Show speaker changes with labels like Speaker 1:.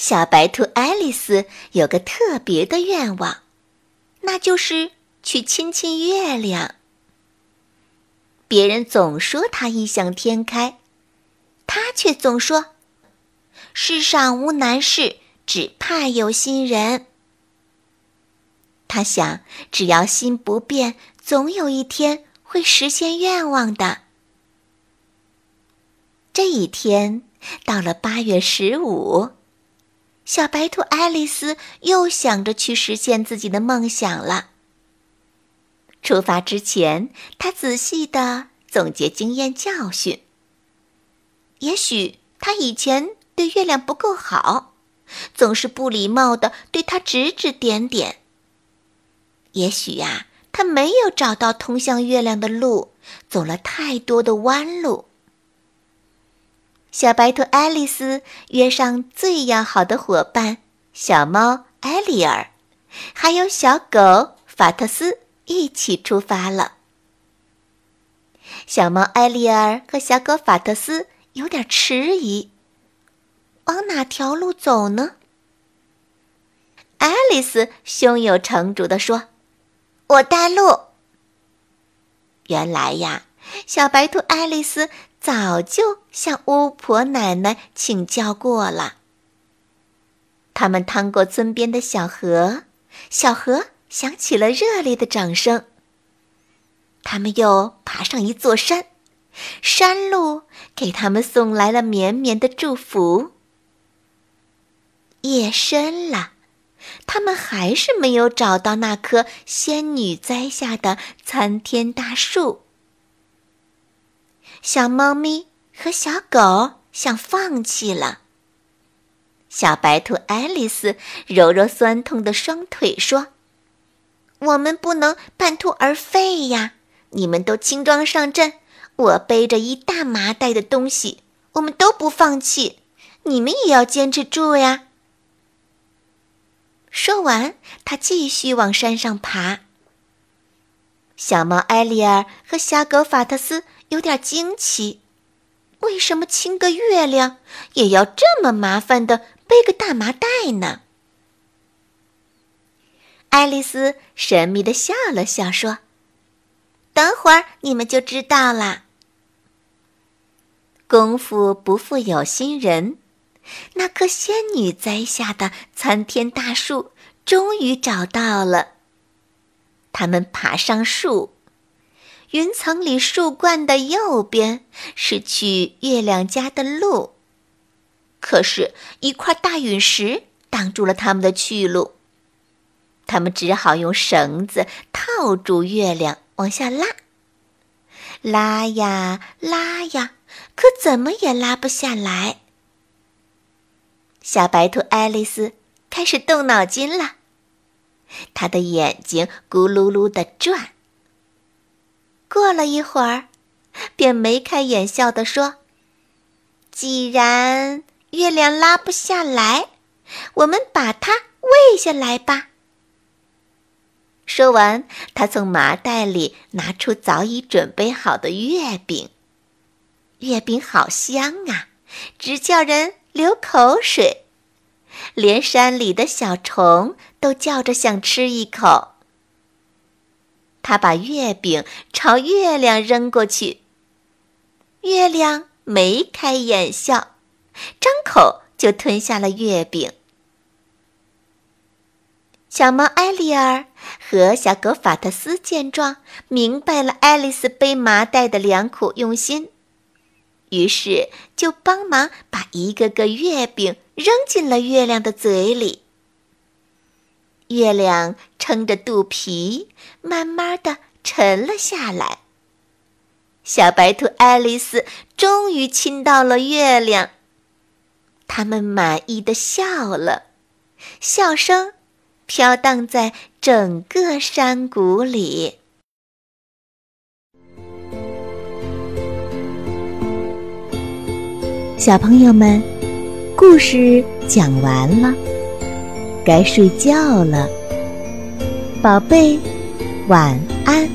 Speaker 1: 小白兔爱丽丝有个特别的愿望，那就是去亲亲月亮。别人总说她异想天开，她却总说：“世上无难事，只怕有心人。”她想，只要心不变，总有一天会实现愿望的。这一天到了八月十五。小白兔爱丽丝又想着去实现自己的梦想了。出发之前，她仔细的总结经验教训。也许她以前对月亮不够好，总是不礼貌的对它指指点点。也许呀，她没有找到通向月亮的路，走了太多的弯路。小白兔爱丽丝约上最要好的伙伴小猫艾丽尔，还有小狗法特斯一起出发了。小猫艾丽尔和小狗法特斯有点迟疑，往哪条路走呢？爱丽丝胸有成竹地说：“我带路。”原来呀，小白兔爱丽丝。早就向巫婆奶奶请教过了。他们趟过村边的小河，小河响起了热烈的掌声。他们又爬上一座山，山路给他们送来了绵绵的祝福。夜深了，他们还是没有找到那棵仙女栽下的参天大树。小猫咪和小狗想放弃了。小白兔爱丽丝揉揉酸痛的双腿，说：“我们不能半途而废呀！你们都轻装上阵，我背着一大麻袋的东西，我们都不放弃，你们也要坚持住呀！”说完，他继续往山上爬。小猫艾丽尔和小狗法特斯。有点惊奇，为什么亲个月亮也要这么麻烦的背个大麻袋呢？爱丽丝神秘的笑了笑，说：“等会儿你们就知道了。”功夫不负有心人，那棵仙女栽下的参天大树终于找到了。他们爬上树。云层里树冠的右边是去月亮家的路，可是，一块大陨石挡住了他们的去路。他们只好用绳子套住月亮，往下拉，拉呀拉呀，可怎么也拉不下来。小白兔爱丽丝开始动脑筋了，她的眼睛咕噜噜地转。过了一会儿，便眉开眼笑地说：“既然月亮拉不下来，我们把它喂下来吧。”说完，他从麻袋里拿出早已准备好的月饼。月饼好香啊，直叫人流口水，连山里的小虫都叫着想吃一口。他把月饼朝月亮扔过去，月亮眉开眼笑，张口就吞下了月饼。小猫艾丽儿和小狗法特斯见状，明白了爱丽丝背麻袋的良苦用心，于是就帮忙把一个个月饼扔进了月亮的嘴里。月亮撑着肚皮，慢慢的沉了下来。小白兔爱丽丝终于亲到了月亮，他们满意的笑了，笑声飘荡在整个山谷里。
Speaker 2: 小朋友们，故事讲完了。该睡觉了。宝贝晚安。